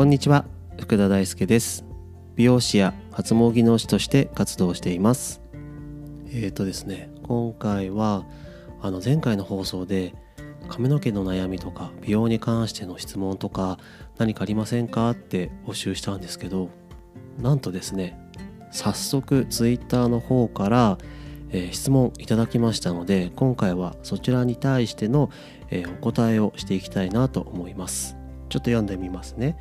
こんにちは。福田大輔です。美容師や発毛技能士として活動しています。えーとですね今回はあの前回の放送で髪の毛の悩みとか美容に関しての質問とか何かありませんか？って募集したんですけどなんとですね早速 Twitter の方から、えー、質問いただきましたので今回はそちらに対しての、えー、お答えをしていきたいなと思います。ちょっと読んでみますね、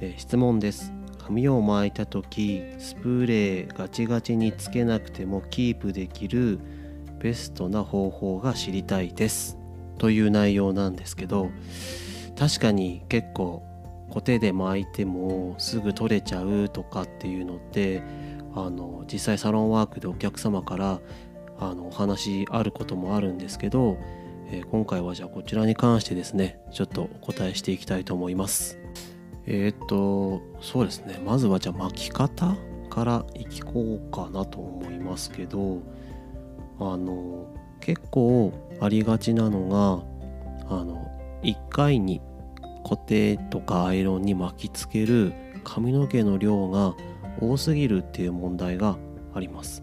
えー、質問です髪を巻いた時スプレーガチガチにつけなくてもキープできるベストな方法が知りたいですという内容なんですけど確かに結構固定で巻いてもすぐ取れちゃうとかっていうのってあの実際サロンワークでお客様からあのお話あることもあるんですけど、えー、今回はじゃあこちらに関してですねちょっとお答えしていきたいと思います。えっ、とそうですねまずはじゃあ巻き方からいこうかなと思いますけどあの結構ありがちなのがあの1回に固定とかアイロンに巻きつける髪の毛の量が多すぎるっていう問題があります。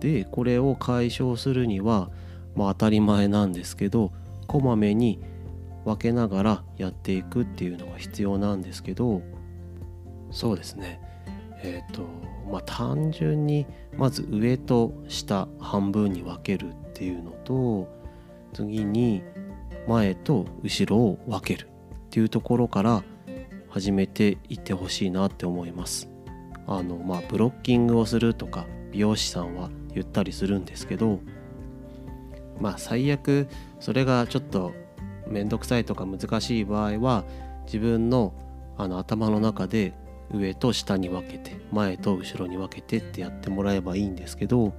でこれを解消するには、まあ、当たり前なんですけどこまめに分けながらやっていくっていうのが必要なんですけどそうですねえっ、ー、とまあ単純にまず上と下半分に分けるっていうのと次に前と後ろを分けるっていうところから始めていってほしいなって思います。あのまあブロッキングをするとか美容師さんは言ったりするんですけどまあ最悪それがちょっと面倒くさいとか難しい場合は自分のあの頭の中で上と下に分けて前と後ろに分けてってやってもらえばいいんですけど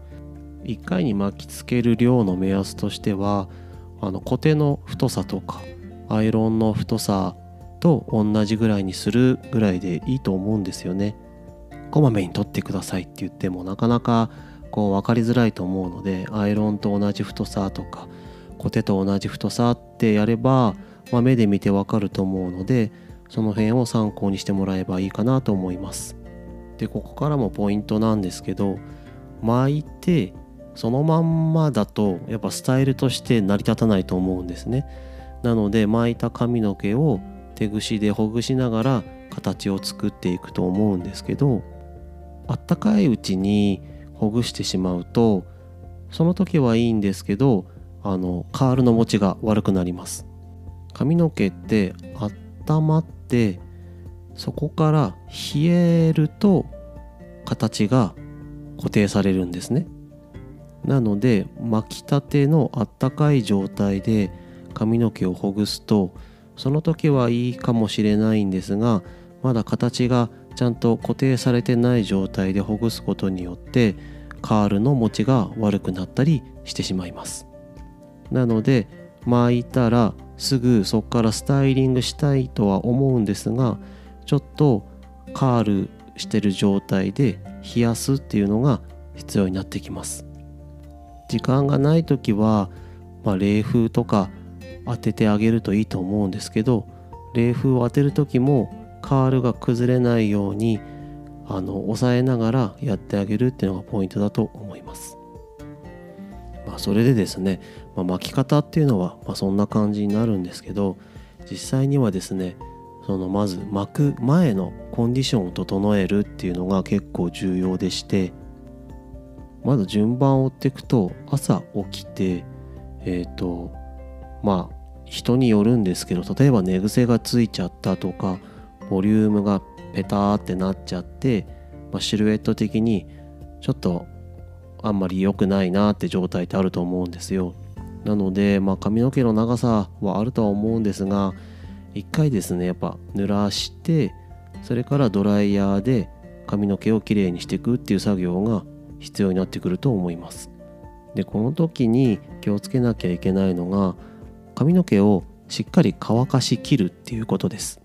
1回に巻きつける量の目安としてはあのコテの太さとかアイロンの太さと同じぐらいにするぐらいでいいと思うんですよね。こまめに取ってくださいって言ってもなかなかこう分かりづらいと思うのでアイロンと同じ太さとかコテと同じ太さってやれば、まあ、目で見てわかると思うのでその辺を参考にしてもらえばいいかなと思います。でここからもポイントなんですけど巻いてそのまんまだとやっぱスタイルとして成り立たないと思うんですね。なので巻いた髪の毛を手ぐしでほぐしながら形を作っていくと思うんですけどあったかいうちにほぐしてしまうとその時はいいんですけどあのカールの持ちが悪くなります。髪の毛って温まってそこから冷えると形が固定されるんですね。なので巻きたてのあったかい状態で髪の毛をほぐすとその時はいいかもしれないんですがまだ形がちゃんと固定されてない状態でほぐすことによってカールの持ちが悪くなったりしてしまいます。なので巻いたらすぐそこからスタイリングしたいとは思うんですがちょっとカールしてる状態で冷やすっていうのが必要になってきます時間がない時は、まあ、冷風とか当ててあげるといいと思うんですけど冷風を当てる時もカールが崩れないようにあの抑えながらやってあげるっていうのがポイントだと思います。まあ、それでですね、まあ、巻き方っていうのは、まあ、そんな感じになるんですけど実際にはですねそのまず巻く前のコンディションを整えるっていうのが結構重要でしてまず順番を追っていくと朝起きてえっ、ー、とまあ人によるんですけど例えば寝癖がついちゃったとかボリュームがペターってなっちゃって、まあ、シルエット的にちょっとあんまり良くないなって状態ってあると思うんですよ。なので、まあ、髪の毛の長さはあるとは思うんですが一回ですねやっぱ濡らしてそれからドライヤーで髪の毛をきれいにしていくっていう作業が必要になってくると思います。でこの時に気をつけなきゃいけないのが髪の毛をしっかり乾かしきるっていうことです。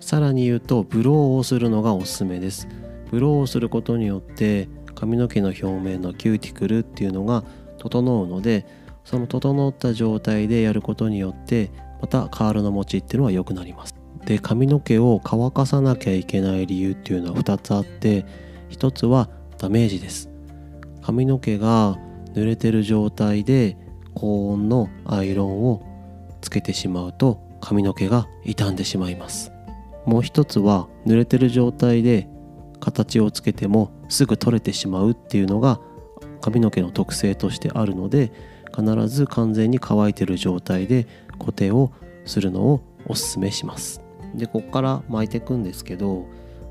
さらに言うとブローをするのがおすすめです。ブローをすることによって髪の毛の表面のキューティクルっていうのが整うのでその整った状態でやることによってまたカールの持ちっていうのは良くなります。で髪の毛を乾かさなきゃいけない理由っていうのは2つあって1つはダメージです。髪の毛が濡れてる状態で高温のアイロンをつけてしまうと髪の毛が傷んでしまいます。もう一つは濡れてる状態で形をつけてもすぐ取れてしまうっていうのが髪の毛の特性としてあるので必ず完全に乾いてる状態で固定をするのをおすすめします。でここから巻いていくんですけど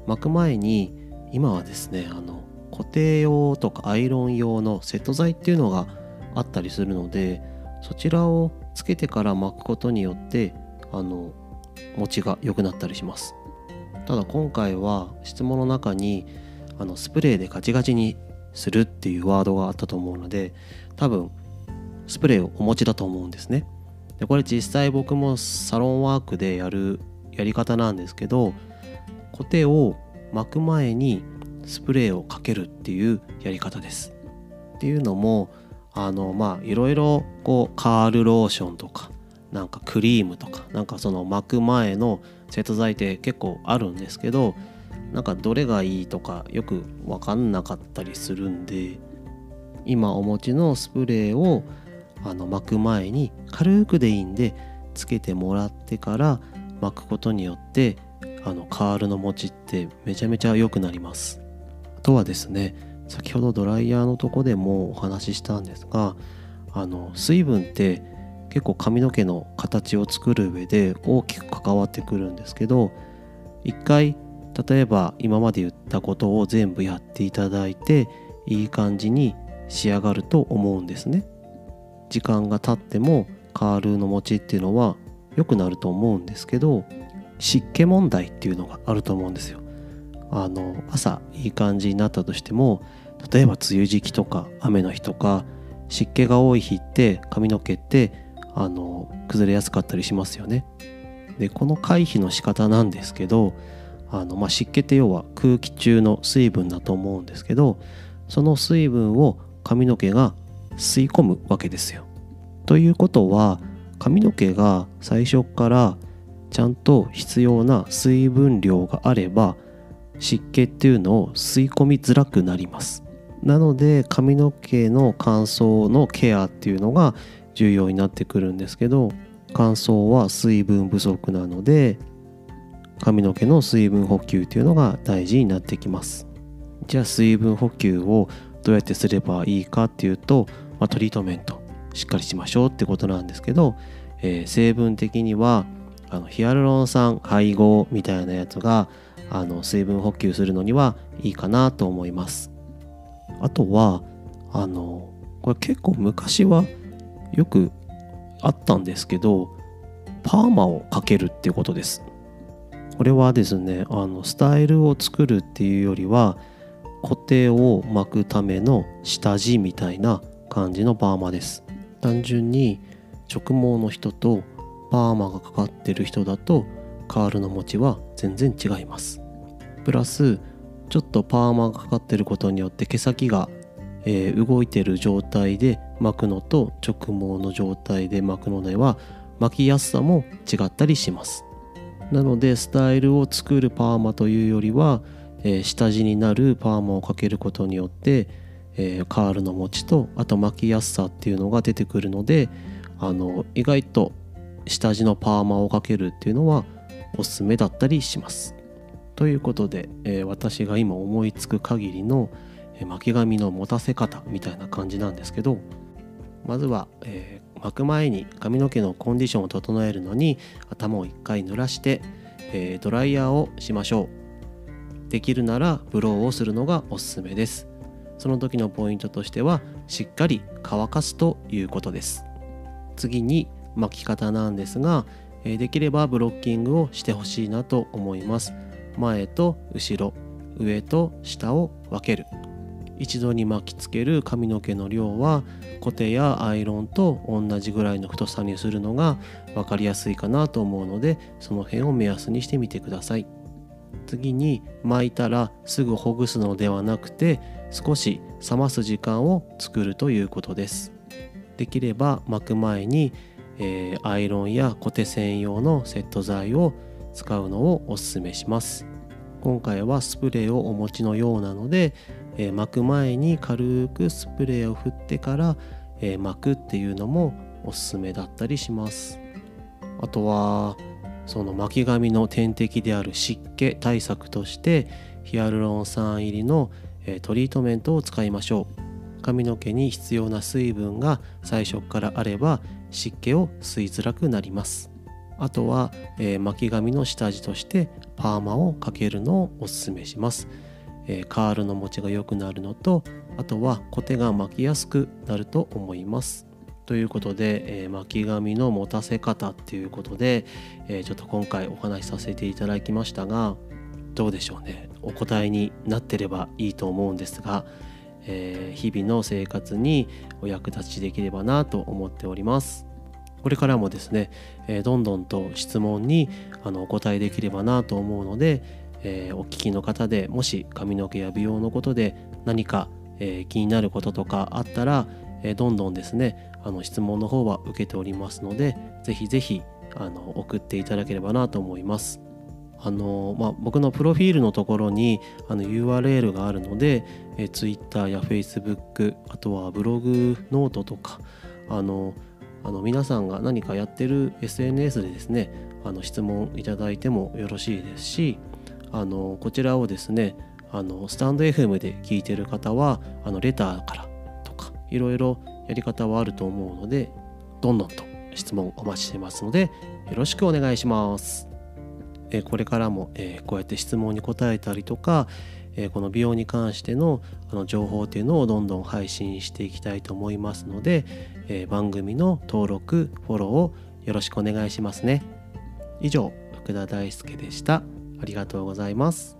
巻く前に今はですねあの固定用とかアイロン用のセット剤っていうのがあったりするのでそちらをつけてから巻くことによってあの持ちが良くなったりします。ただ今回は質問の中にあのスプレーでガチガチにするっていうワードがあったと思うので多分スプレーをお持ちだと思うんですね。でこれ実際僕もサロンワークでやるやり方なんですけどコテを巻く前にスプレーをかけるっていうやり方です。っていうのもあのまあいろいろこうカールローションとかなんかクリームとかなんかその巻く前のセット剤って結構あるんですけどなんかどれがいいとかよく分かんなかったりするんで今お持ちのスプレーをあの巻く前に軽くでいいんでつけてもらってから巻くことによってあのカールの持ちってめちゃめちゃ良くなります。あとはですね先ほどドライヤーのとこでもお話ししたんですがあの水分って結構髪の毛の形を作る上で大きく関わってくるんですけど一回例えば今まで言ったことを全部やっていただいていい感じに仕上がると思うんですね。時間が経ってもカールの持ちっていうのは良くなると思うんですけど湿気問題っていうのがあると思うんですよ。あの朝いい感じになったとしても例えば梅雨時期とか雨の日とか湿気が多い日って髪の毛ってあの崩れやすかったりしますよね。でこの回避の仕方なんですけどあの、まあ、湿気って要は空気中の水分だと思うんですけどその水分を髪の毛が吸い込むわけですよ。ということは髪の毛が最初からちゃんと必要な水分量があれば湿気っていうのを吸い込みづらくなります。なので髪の毛の乾燥のケアっていうのが重要になってくるんですけど乾燥は水分不足なので髪の毛の水分補給というのが大事になってきますじゃあ水分補給をどうやってすればいいかっていうと、まあ、トリートメントしっかりしましょうってことなんですけど、えー、成分的にはあのヒアルロン酸配合みたいなやつがあの水分補給するのにはいいかなと思います。あとはあのこれ結構昔はよくあったんですけどパーマをかけるっていうことです。これはですねあのスタイルを作るっていうよりは固定を巻くための下地みたいな感じのパーマです。単純に直毛の人とパーマがかかってる人だとカールの持ちは全然違います。プラスちょっとパーマがかかってることによって毛先が、えー、動いてる状態で巻くのと直毛の状態で巻くのでは巻きやすさも違ったりします。なのでスタイルを作るパーマというよりは、えー、下地になるパーマをかけることによって、えー、カールの持ちとあと巻きやすさっていうのが出てくるのであの意外と下地のパーマをかけるっていうのはおすすめだったりします。ということで、えー、私が今思いつく限りの、巻き髪の持たせ方みたいな感じなんですけどまずは、えー、巻く前に髪の毛のコンディションを整えるのに頭を1回濡らして、えドライヤーをしましょうできるならブローをするのがおすすめですその時のポイントとしてはしっかり乾かすということです。次に巻き方なんですが、できればブロッキングをしてほしいなと思います。前と後ろ上と下を分ける。一度に巻きつける髪の毛の量はコテやアイロンと同じぐらいの太さにするのが分かりやすいかなと思うのでその辺を目安にしてみてください。次に巻いたらすぐほぐすのではなくて少し冷ます時間を作るということです。できれば巻く前に、えー、アイロンやコテ専用のセット剤を使うのをおすすめします。今回はスプレーをお持ちのようなので、えー、巻く前に軽くスプレーを振ってから、えー、巻くっていうのもおすすめだったりします。あとはその巻き髪の天敵である湿気対策としてヒアルロン酸入りの、トリートメントを使いましょう。髪の毛に必要な水分が最初からあれば湿気を吸いづらくなります。あとは、え、巻き髪の下地としてパーマをかけるのをおすすめします、え、カールの持ちが良くなるのとあとはコテが巻きやすくなると思います。ということで、えー、巻き髪の持たせ方っていうことで、えちょっと今回お話しさせていただきましたがどうでしょうねお答えになってればいいと思うんですが、え日々の生活にお役立ちできればなと思っております。これからもですね、えー、どんどんと質問にあのお答えできればなと思うので、えー、お聞きの方でもし髪の毛や美容のことで何か、えー、気になることとかあったら、えどんどんですねあの質問の方は受けておりますので是非是非送っていただければなと思います。あのまあ、僕のプロフィールのところにあの URL があるので、え Twitter や Facebook あとはブログノートとかあのあの皆さんが何かやってる SNS でですねあの質問いただいてもよろしいですしあのこちらをですねあのスタンド FM で聞いてる方はあのレターからとかいろいろやり方はあると思うのでどんどんと質問お待ちしてますのでよろしくお願いします。えこれからも、えこうやって質問に答えたりとか、えこの美容に関してのあの情報っていうのをどんどん配信していきたいと思いますので、え番組の登録フォローをよろしくお願いしますね。以上福田大輔でした。ありがとうございます。